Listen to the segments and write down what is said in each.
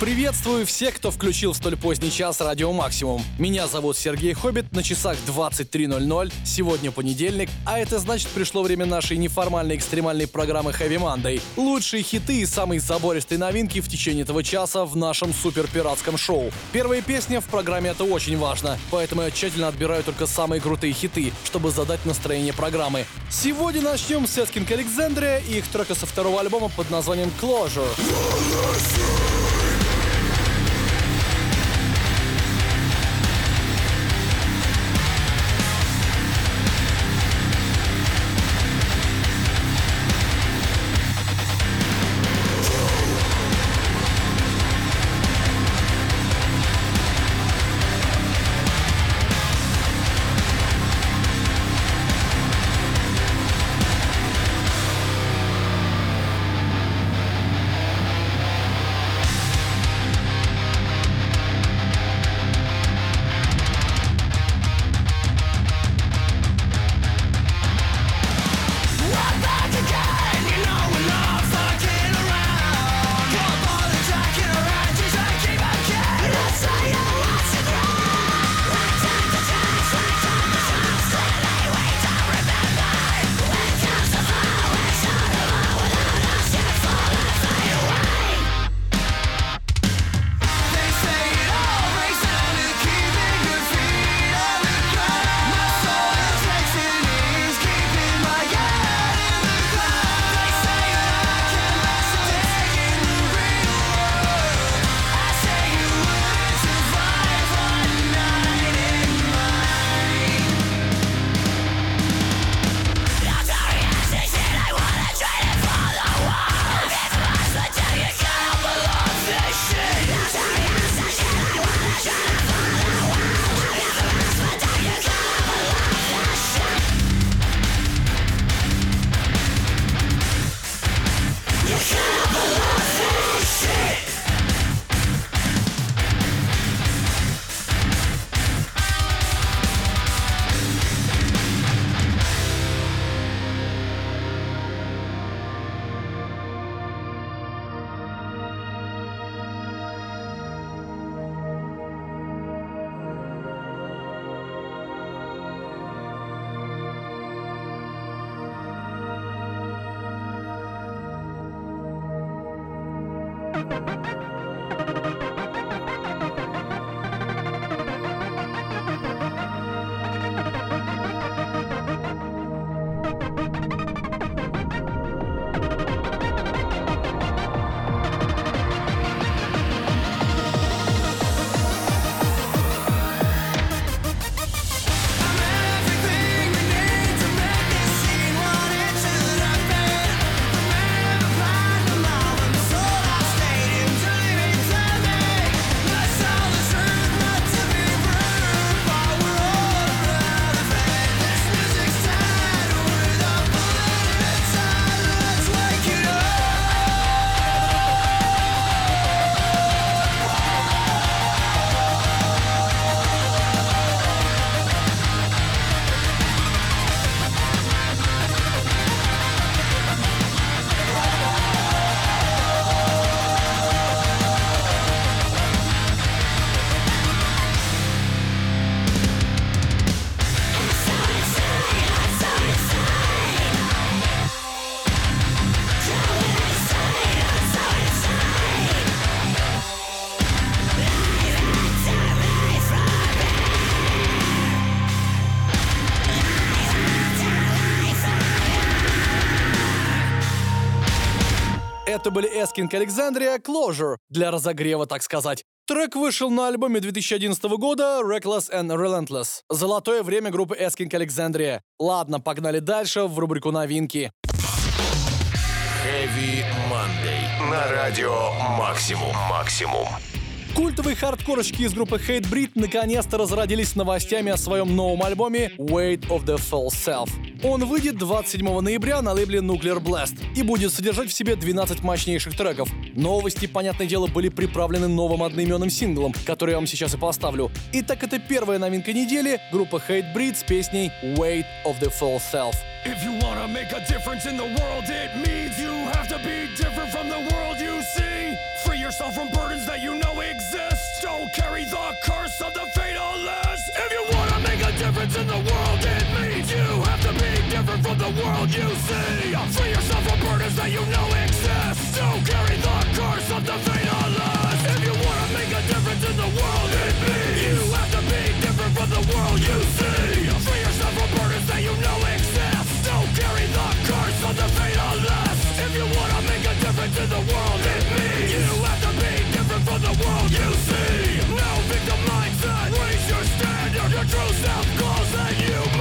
Приветствую всех, кто включил в столь поздний час радио Максимум. Меня зовут Сергей Хоббит, на часах 23.00, сегодня понедельник, а это значит пришло время нашей неформальной экстремальной программы Heavy Monday. Лучшие хиты и самые забористые новинки в течение этого часа в нашем супер пиратском шоу. Первая песня в программе это очень важно, поэтому я тщательно отбираю только самые крутые хиты, чтобы задать настроение программы. Сегодня начнем с Эскинг Александрия и их трека со второго альбома под названием Closure. Это были Эскинг Александрия Closure для разогрева, так сказать. Трек вышел на альбоме 2011 года Reckless and Relentless. Золотое время группы Эскинг Александрия. Ладно, погнали дальше в рубрику новинки. Heavy Monday. На радио «Максимум». «Максимум». Культовые хардкорочки из группы Hatebreed наконец-то разродились новостями о своем новом альбоме Weight of the Full Self. Он выйдет 27 ноября на лейбле Nuclear Blast и будет содержать в себе 12 мощнейших треков. Новости, понятное дело, были приправлены новым одноименным синглом, который я вам сейчас и поставлю. Итак, это первая новинка недели, группа Hate Breed с песней Weight of the Full Self. If you wanna make a difference in the world, it means you have to be different from the world you see. Free yourself from burdens that you know exist. Carry the curse of the fatalist. If you wanna make a difference in the world, it means you have to be different from the world you see. Free yourself from burdens that you know exist. Don't carry the curse of the fatalist. If you wanna make a difference in the world, it means you have to be different from the world you see. Free yourself from burdens that you know exist. Don't carry the curse of the fatalist. If you wanna make a difference in the world, it means you have to the world you see. No victim mindset. Raise your standard. Your true self calls, and you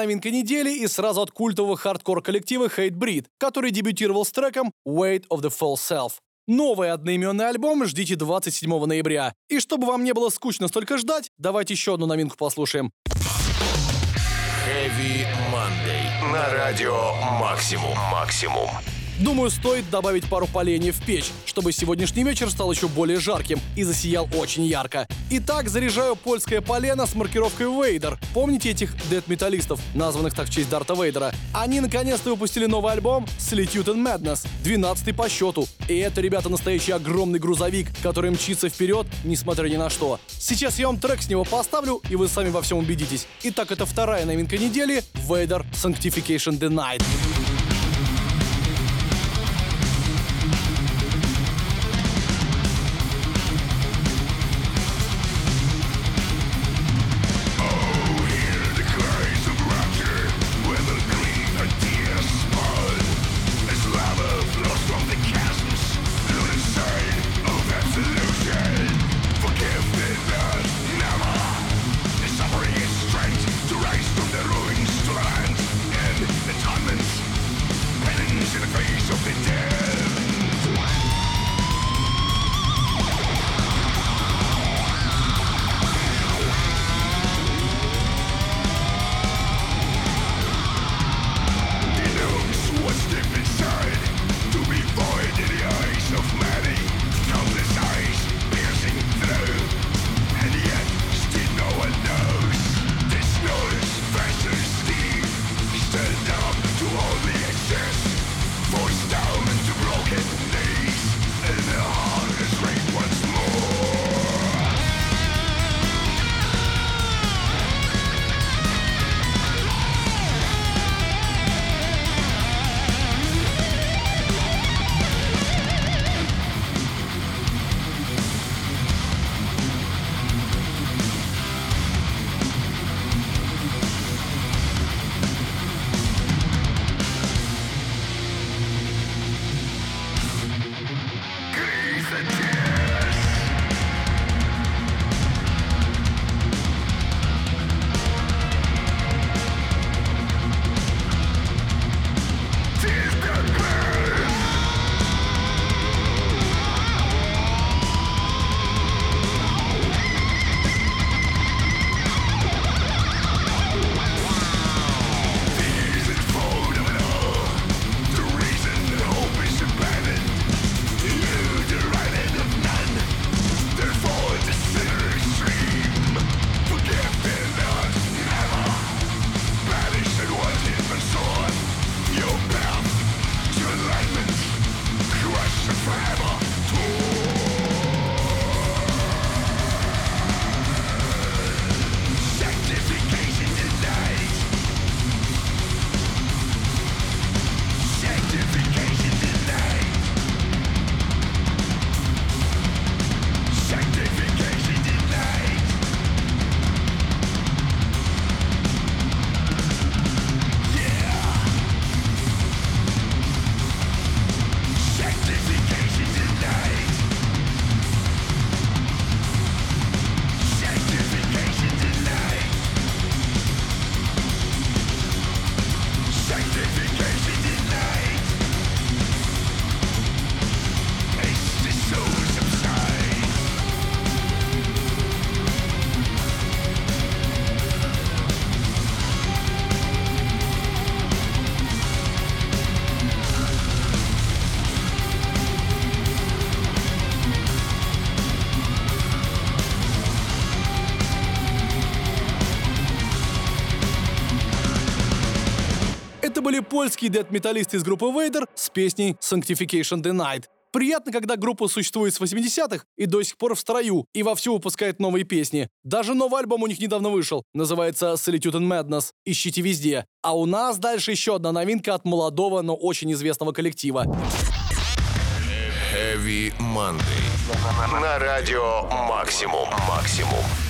новинка недели и сразу от культового хардкор-коллектива Hatebreed, который дебютировал с треком Weight of the False Self. Новый одноименный альбом ждите 27 ноября. И чтобы вам не было скучно столько ждать, давайте еще одну новинку послушаем. Heavy Monday. На радио Максимум. Максимум. Думаю, стоит добавить пару поленьев в печь, чтобы сегодняшний вечер стал еще более жарким и засиял очень ярко. Итак, заряжаю польское полено с маркировкой Vader. Помните этих дэт-металлистов, названных так в честь Дарта Вейдера? Они наконец-то выпустили новый альбом Solitude in Madness, 12 по счету. И это, ребята, настоящий огромный грузовик, который мчится вперед, несмотря ни на что. Сейчас я вам трек с него поставлю, и вы сами во всем убедитесь. Итак, это вторая новинка недели — Vader Sanctification Denied. Польские дэт-металлисты из группы Vader с песней Sanctification Denied. Приятно, когда группа существует с 80-х и до сих пор в строю, и вовсю выпускает новые песни. Даже новый альбом у них недавно вышел, называется Solitude and Madness. Ищите везде. А у нас дальше еще одна новинка от молодого, но очень известного коллектива. Heavy Monday. На радио Максимум. Максимум.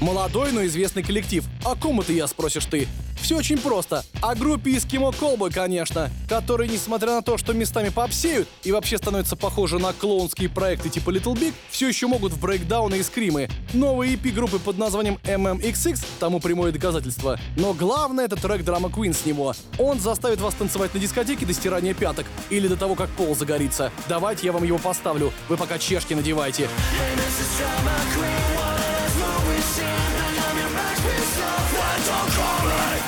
Молодой, но известный коллектив. О ком это я, спросишь ты? Все очень просто. О группе Eskimo Callboy, конечно, которые, несмотря на то, что местами попсеют и вообще становятся похожи на клоунские проекты типа Little Big, все еще могут в брейкдауны и скримы. Новый EP группы под названием MMXX тому прямое доказательство. Но главное это трек Drama Queen с него. Он заставит вас танцевать на дискотеке до стирания пяток или до того, как пол загорится. Давайте я вам его поставлю. Вы пока чешки надевайте. Mental calling.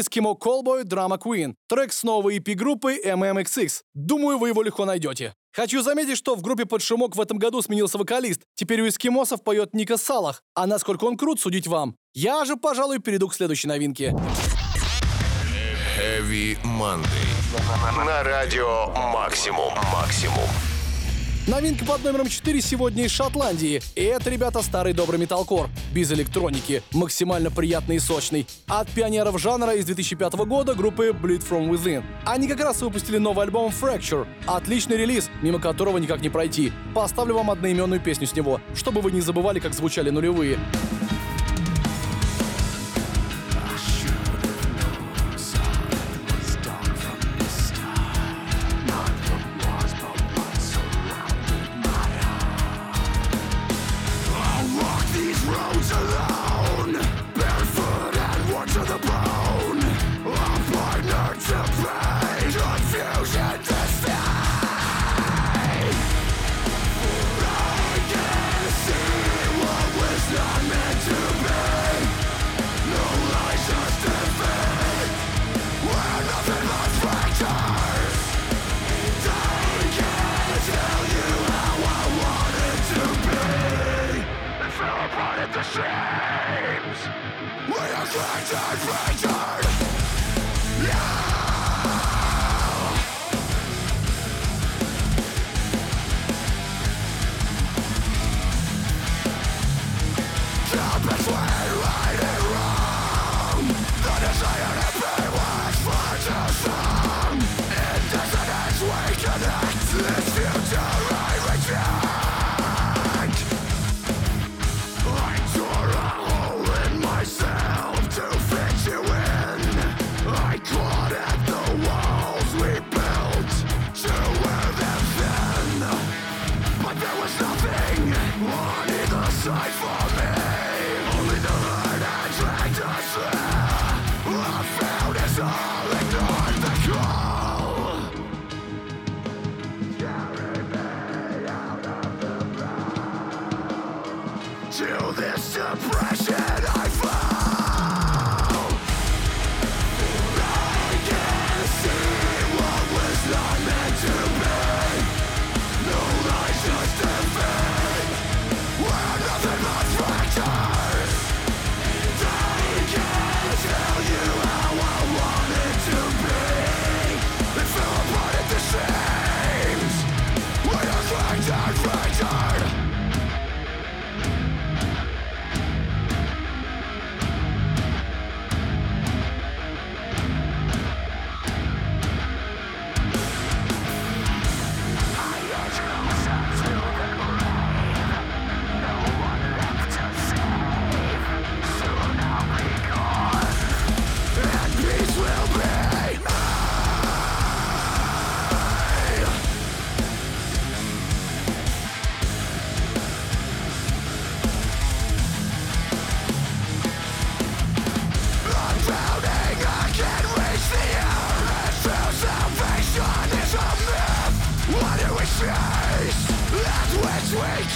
Skimo Callboy Drama Queen, трек с новой EP группы MMXX. Думаю, вы его легко найдете. Хочу заметить, что в группе под шумок в этом году сменился вокалист. Теперь у эскимосов поет Ника Салах. А насколько он крут, судить вам. Я же, пожалуй, перейду к следующей новинке. Heavy Monday. На радио Максимум. Максимум. Новинка под номером 4 сегодня из Шотландии. И это, ребята, старый добрый металкор. Без электроники. Максимально приятный и сочный. От пионеров жанра из 2005 года группы Bleed From Within. Они как раз выпустили новый альбом Fracture. Отличный релиз, мимо которого никак не пройти. Поставлю вам одноименную песню с него, чтобы вы не забывали, как звучали нулевые.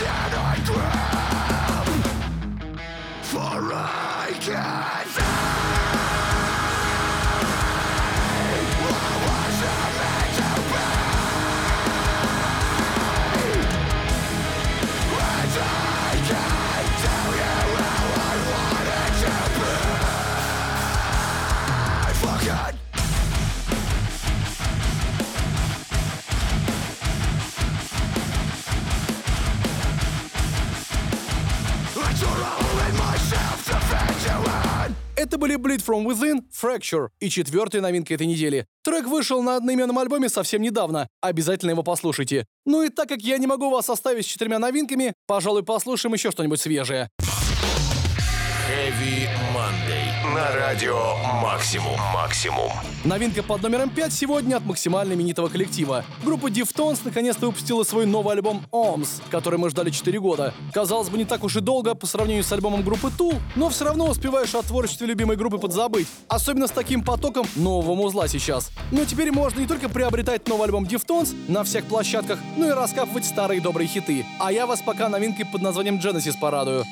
shot. Были Bleed From Within, Fracture и четвертая новинка этой недели. Трек вышел на одноименном альбоме совсем недавно, обязательно его послушайте. Ну и так как я не могу вас оставить с четырьмя новинками, пожалуй, послушаем еще что-нибудь свежее. Heavy Monday. На радио Максимум. Максимум. Новинка под номером 5 сегодня от максимально именитого коллектива. Группа Deftones наконец-то выпустила свой новый альбом OMS, который мы ждали 4 года. Казалось бы, не так уж и долго по сравнению с альбомом группы Tool, но все равно успеваешь о творчестве любимой группы подзабыть. Особенно с таким потоком нового музла сейчас. Но теперь можно не только приобретать новый альбом Deftones на всех площадках, но и раскапывать старые добрые хиты. А я вас пока новинкой под названием Genesis порадую.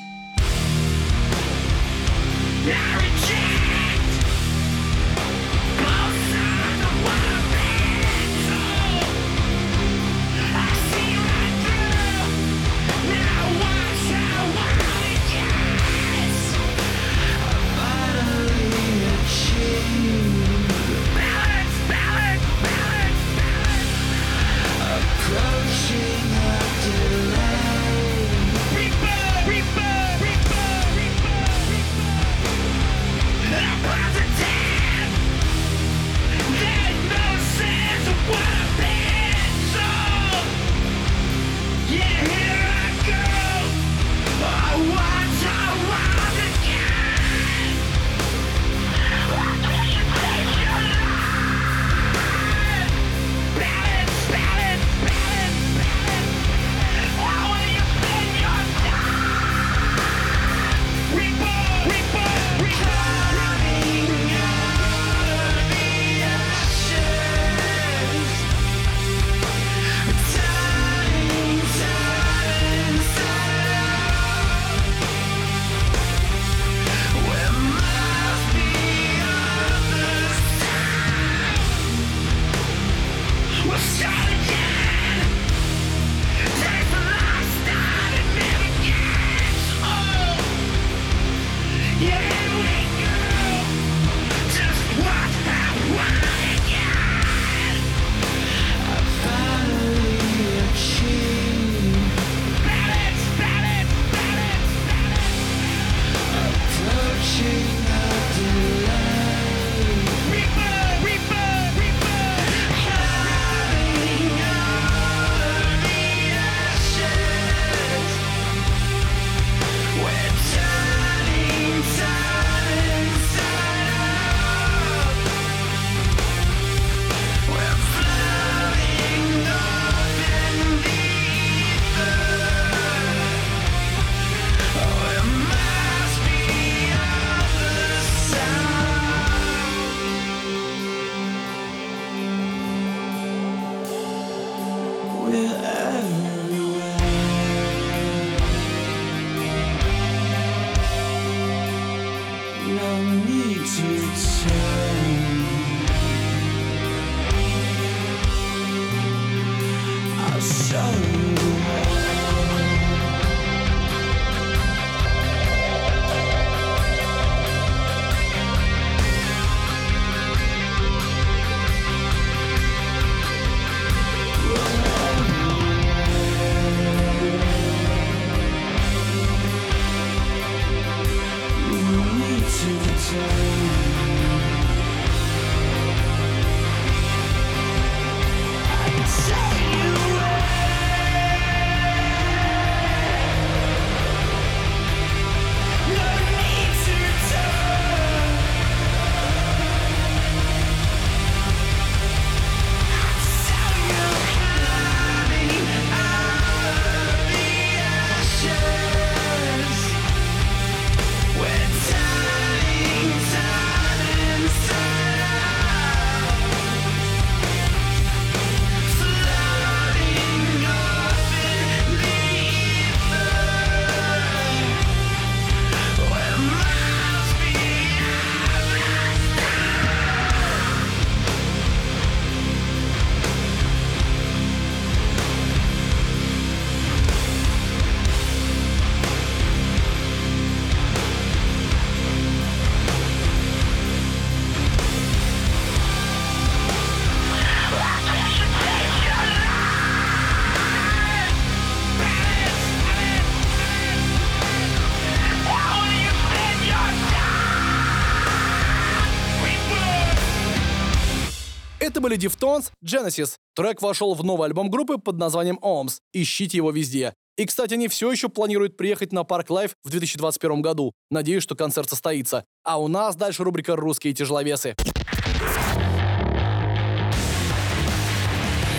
Это были Deftones, Genesis. Трек вошел в новый альбом группы под названием Ohms. Ищите его везде. И, кстати, они все еще планируют приехать на Park Live в 2021 году. Надеюсь, что концерт состоится. А у нас дальше рубрика «Русские тяжеловесы».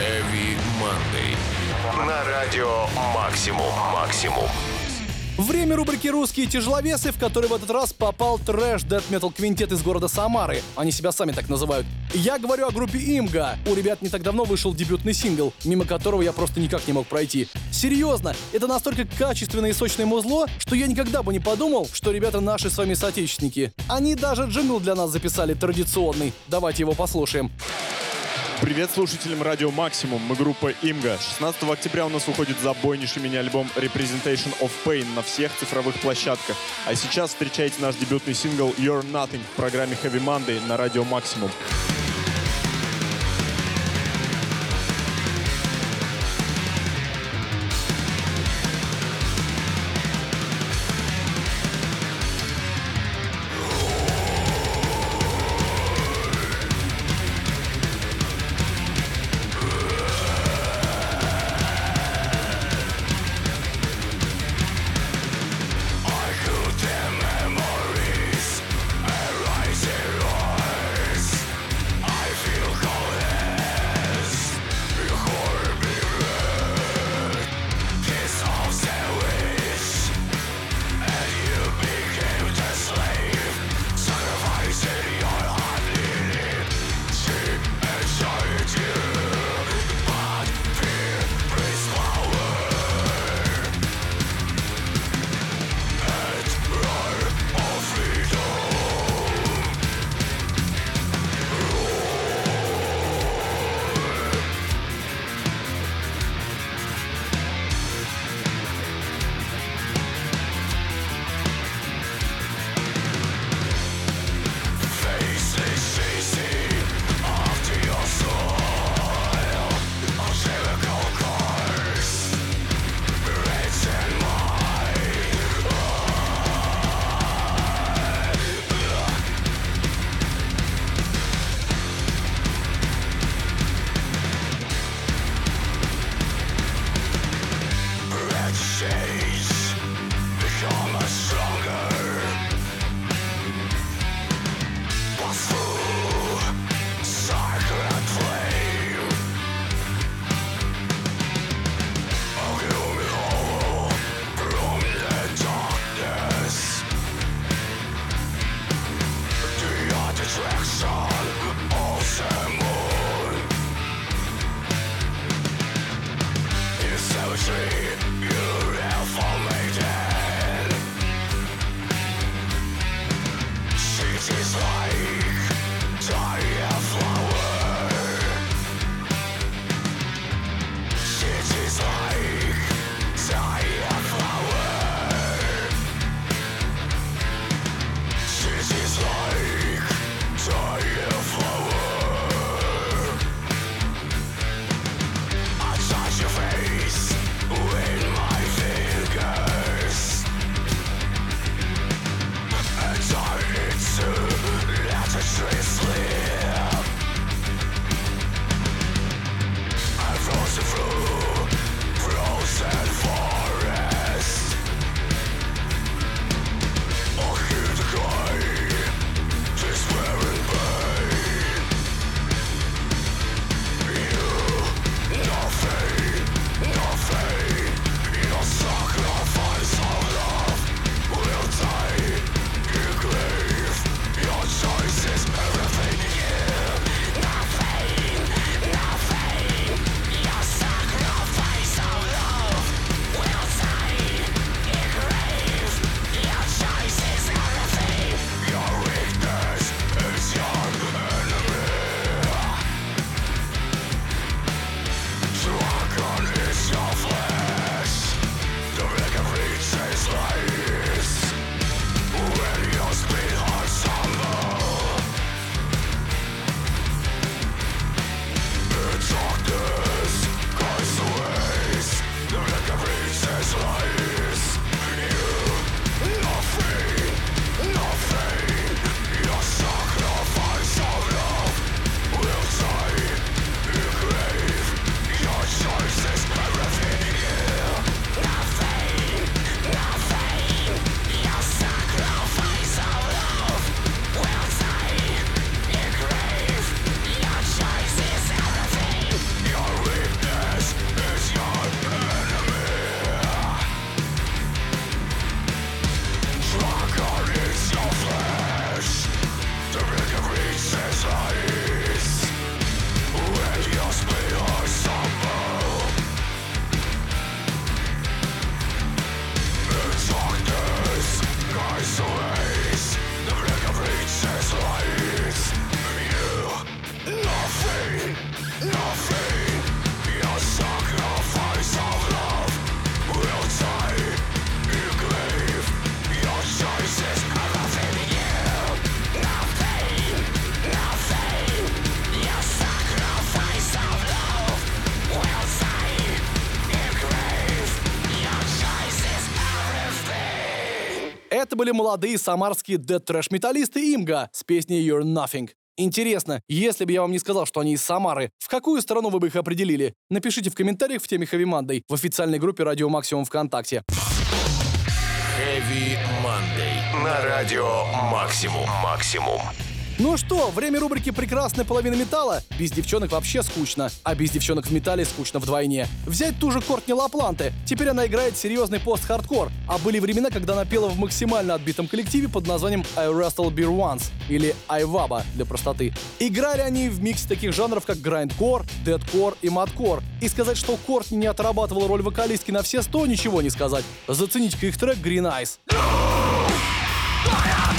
Heavy Monday. На радио Максимум. Максимум. Время рубрики «Русские тяжеловесы», в который в этот раз попал трэш дэт метал квинтет из города Самары. Они себя сами так называют. Я говорю о группе Имга. У ребят не так давно вышел дебютный сингл, мимо которого я просто никак не мог пройти. Серьезно, это настолько качественное и сочное музло, что я никогда бы не подумал, что ребята наши с вами соотечественники. Они даже джингл для нас записали традиционный. Давайте его послушаем. Привет слушателям Радио Максимум, мы группа Имга. 16 октября у нас выходит забойнейший мини-альбом Representation of Pain на всех цифровых площадках. А сейчас встречайте наш дебютный сингл You're Nothing в программе Heavy Monday на Радио Максимум. Memories были молодые самарские дед-трэш-металлисты Имга с песней You're Nothing. Интересно, если бы я вам не сказал, что они из Самары, в какую страну вы бы их определили? Напишите в комментариях в теме Хэви Мандой в официальной группе Радио Максимум ВКонтакте. Heavy Monday. На радио Максимум. Максимум. Ну что, время рубрики «Прекрасная половина металла». Без девчонок вообще скучно, а без девчонок в металле скучно вдвойне. Взять ту же Кортни Лапланте. Теперь она играет серьезный пост-хардкор. А были времена, когда она пела в максимально отбитом коллективе под названием I Wrestle Beer Once или Айваба для простоты. Играли они в миксе таких жанров, как грайндкор, дедкор и маткор. И сказать, что Кортни не отрабатывал роль вокалистки на все сто, ничего не сказать. Зацените-ка их трек Green Eyes. If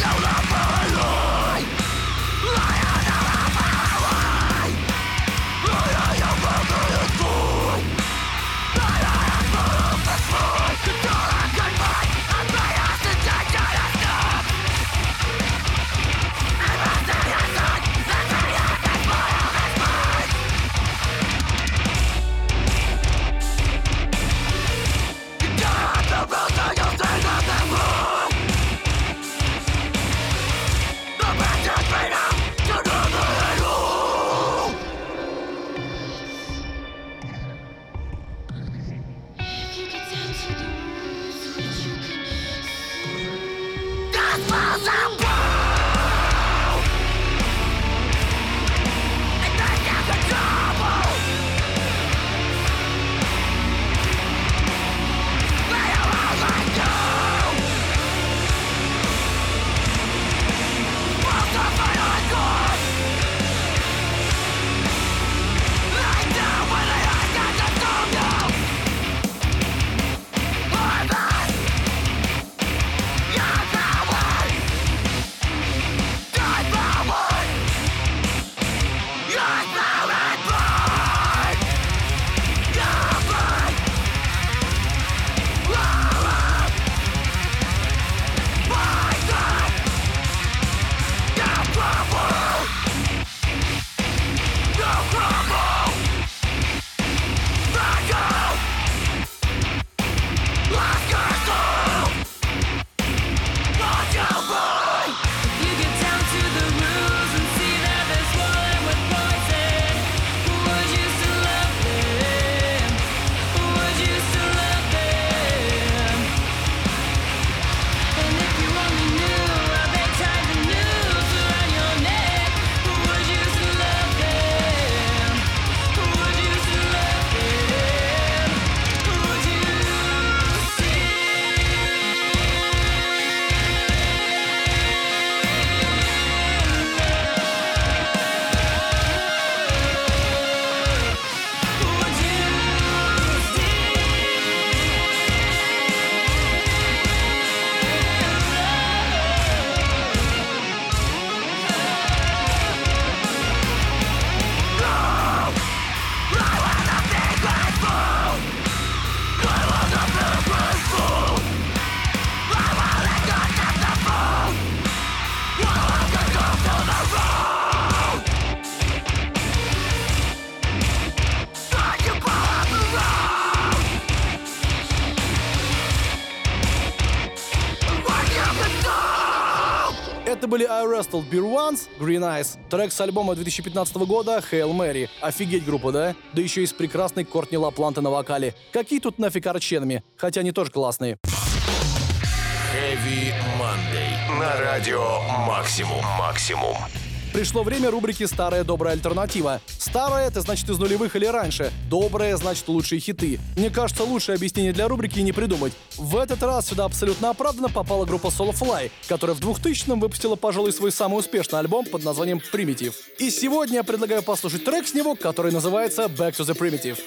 Wrestled Beer Once, Green Eyes, трек с альбома 2015 года Hail Mary. Офигеть группа, да? Да еще и с прекрасной Кортни Лапланте на вокале. Какие тут нафиг арченами? Хотя они тоже классные. Heavy Monday. На радио Максимум. Максимум. Пришло время рубрики «Старая добрая альтернатива». Старая — это значит из нулевых или раньше. Добрая — значит лучшие хиты. Мне кажется, лучшее объяснение для рубрики не придумать. В этот раз сюда абсолютно оправданно попала группа Soulfly, которая в 2000-м выпустила, пожалуй, свой самый успешный альбом под названием Primitive. И сегодня я предлагаю послушать трек с него, который называется Back to the Primitive.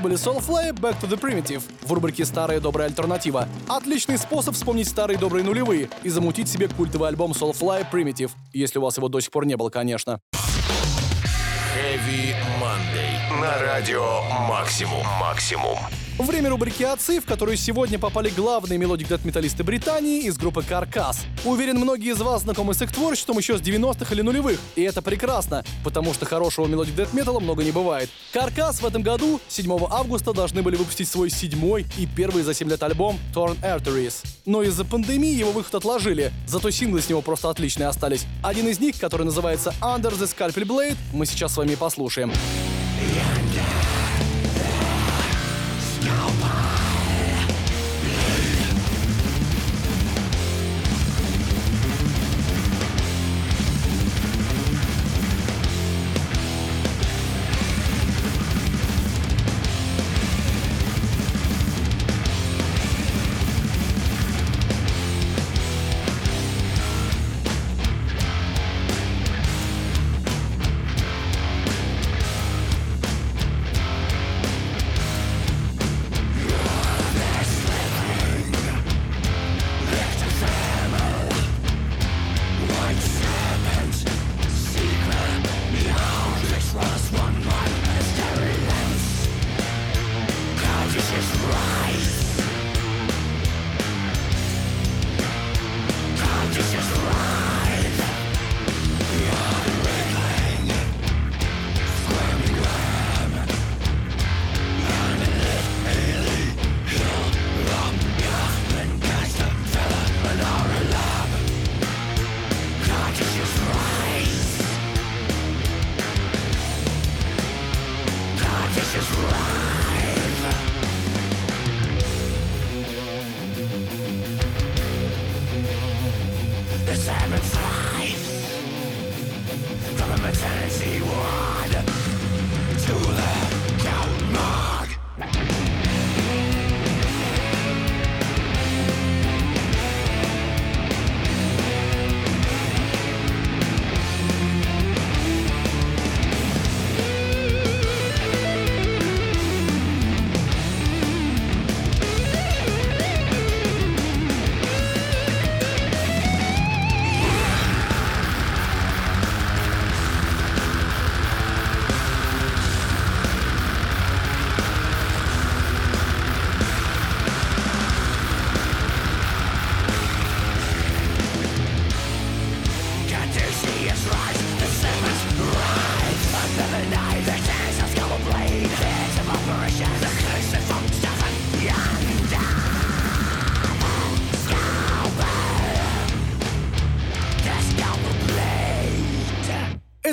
Это были Soulfly Back to the Primitive в рубрике «Старая добрая альтернатива». Отличный способ вспомнить старые добрые нулевые и замутить себе культовый альбом Soulfly Primitive, если у вас его до сих пор не было, конечно. Heavy Monday. На радио Максимум. Максимум. Время рубрики «Отцы», в которую сегодня попали главные мелодик дэт-металлисты Британии из группы Каркас. Уверен, многие из вас знакомы с их творчеством еще с 90-х или нулевых, и это прекрасно, потому что хорошего мелодик дэт-металла много не бывает. Каркас в этом году, 7 августа, должны были выпустить свой седьмой и первый за 7 лет альбом Torn Arteries. Но из-за пандемии его выход отложили, зато синглы с него просто отличные остались. Один из них, который называется Under the Scalpel Blade, мы сейчас с вами послушаем. Back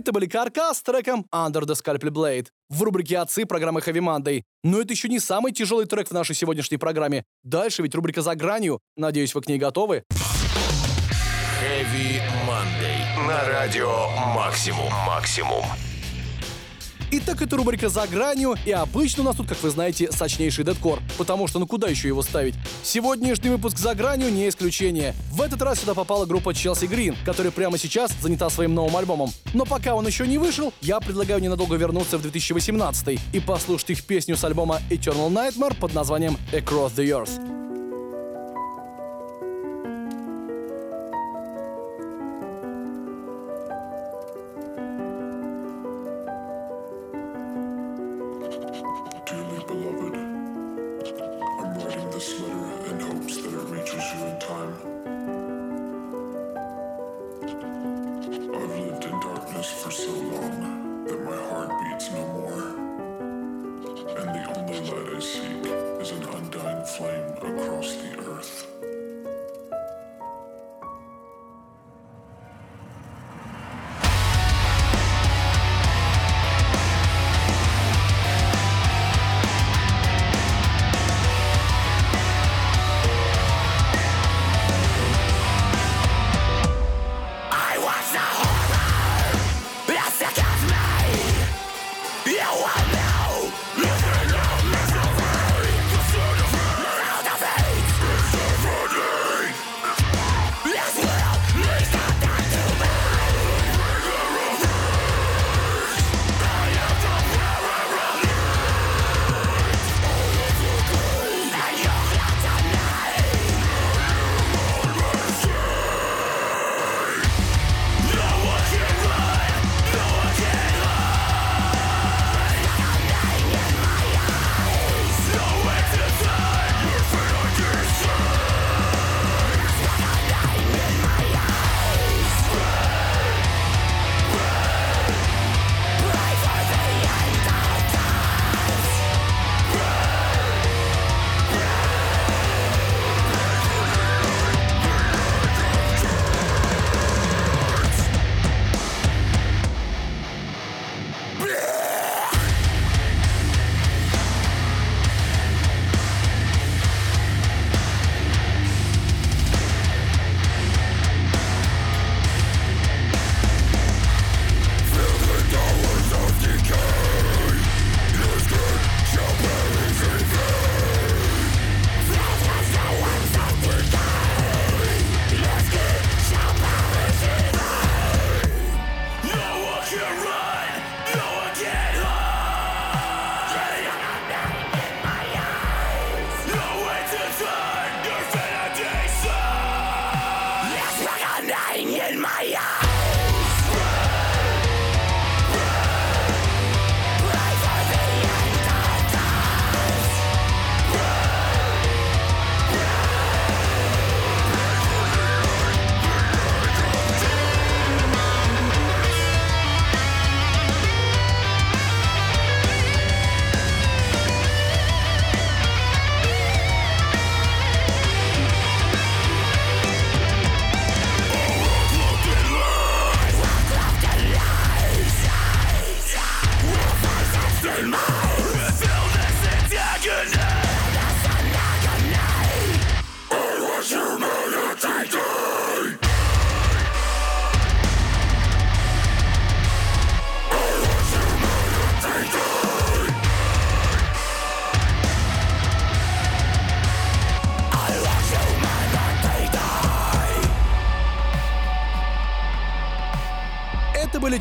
Это были Карка с треком Under the Scalpel Blade в рубрике «Отцы» программы Heavy Monday. Но это еще не самый тяжелый трек в нашей сегодняшней программе. Дальше ведь рубрика «За гранью». Надеюсь, вы к ней готовы. Heavy Monday. На радио Максимум. Максимум. Итак, это рубрика «За гранью», и обычно у нас тут, как вы знаете, сочнейший дедкор, потому что ну куда еще его ставить? Сегодняшний выпуск «За гранью» не исключение. В этот раз сюда попала группа Челси Грин, которая прямо сейчас занята своим новым альбомом. Но пока он еще не вышел, я предлагаю ненадолго вернуться в 2018 и послушать их песню с альбома Eternal Nightmare под названием Across the Earth. This letter in hopes that it reaches you in time. I've lived in darkness for so long that my heart beats no more. And the only light I seek is an undying flame across the earth.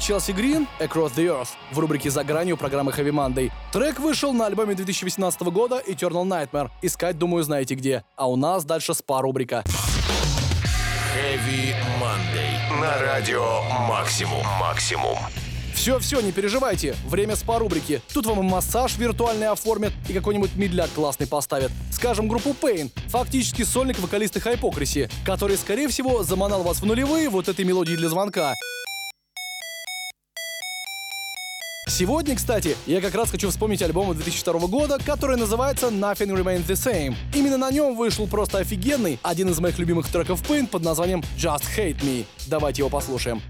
Челси Грин, Across the Earth, в рубрике «За гранью» программы Heavy Monday. Трек вышел на альбоме 2018 года Eternal Nightmare. Искать, думаю, знаете где. А у нас дальше спа-рубрика. Heavy Monday. На радио Максимум. Максимум. Все-все, не переживайте, время спа-рубрики. Тут вам и массаж виртуальный оформят, и какой-нибудь медляк классный поставят. Скажем, группу Pain, фактически сольник вокалиста Hypocrisy, который, скорее всего, заманал вас в нулевые вот этой мелодии для звонка. Сегодня, кстати, я как раз хочу вспомнить альбом 2002 года, который называется Nothing Remains the Same. Именно на нем вышел просто офигенный, один из моих любимых треков Pain под названием Just Hate Me. Давайте его послушаем.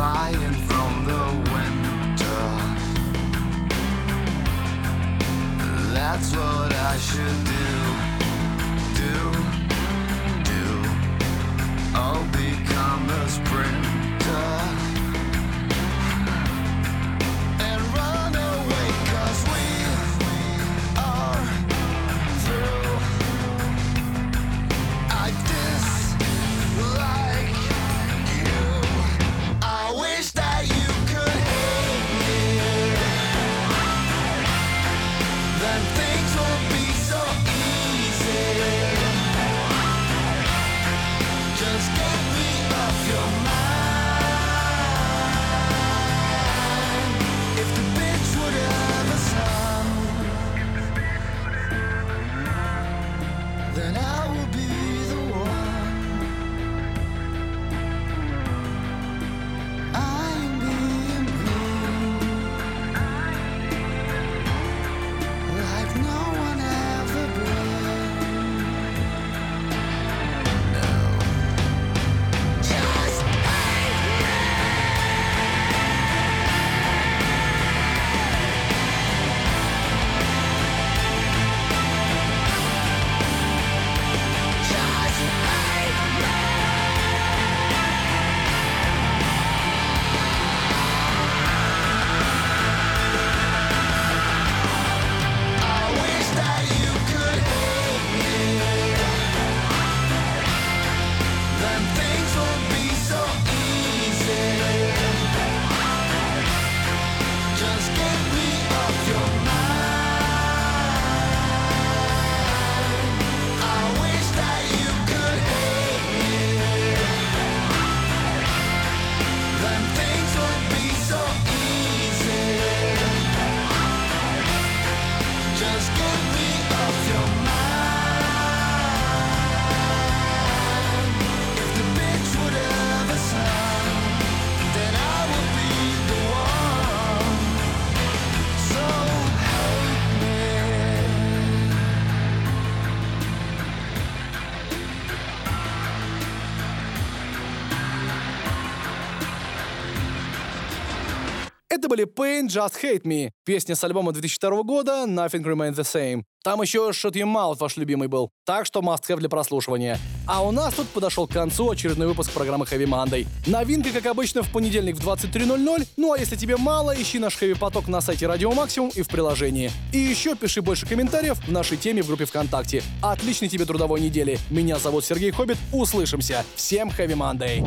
Flying from the winter. That's what I should do. Do были Pain Just Hate Me, песня с альбома 2002 года Nothing Remains the Same. Там еще Shut Your Mouth ваш любимый был, так что must have для прослушивания. А у нас тут подошел к концу очередной выпуск программы Heavy Monday. Новинка, как обычно, в понедельник в 23.00, ну а если тебе мало, ищи наш Heavy Поток на сайте Радио Максимум и в приложении. И еще пиши больше комментариев в нашей теме в группе ВКонтакте. Отличной тебе трудовой недели. Меня зовут Сергей Хоббит, услышимся. Всем Heavy Monday.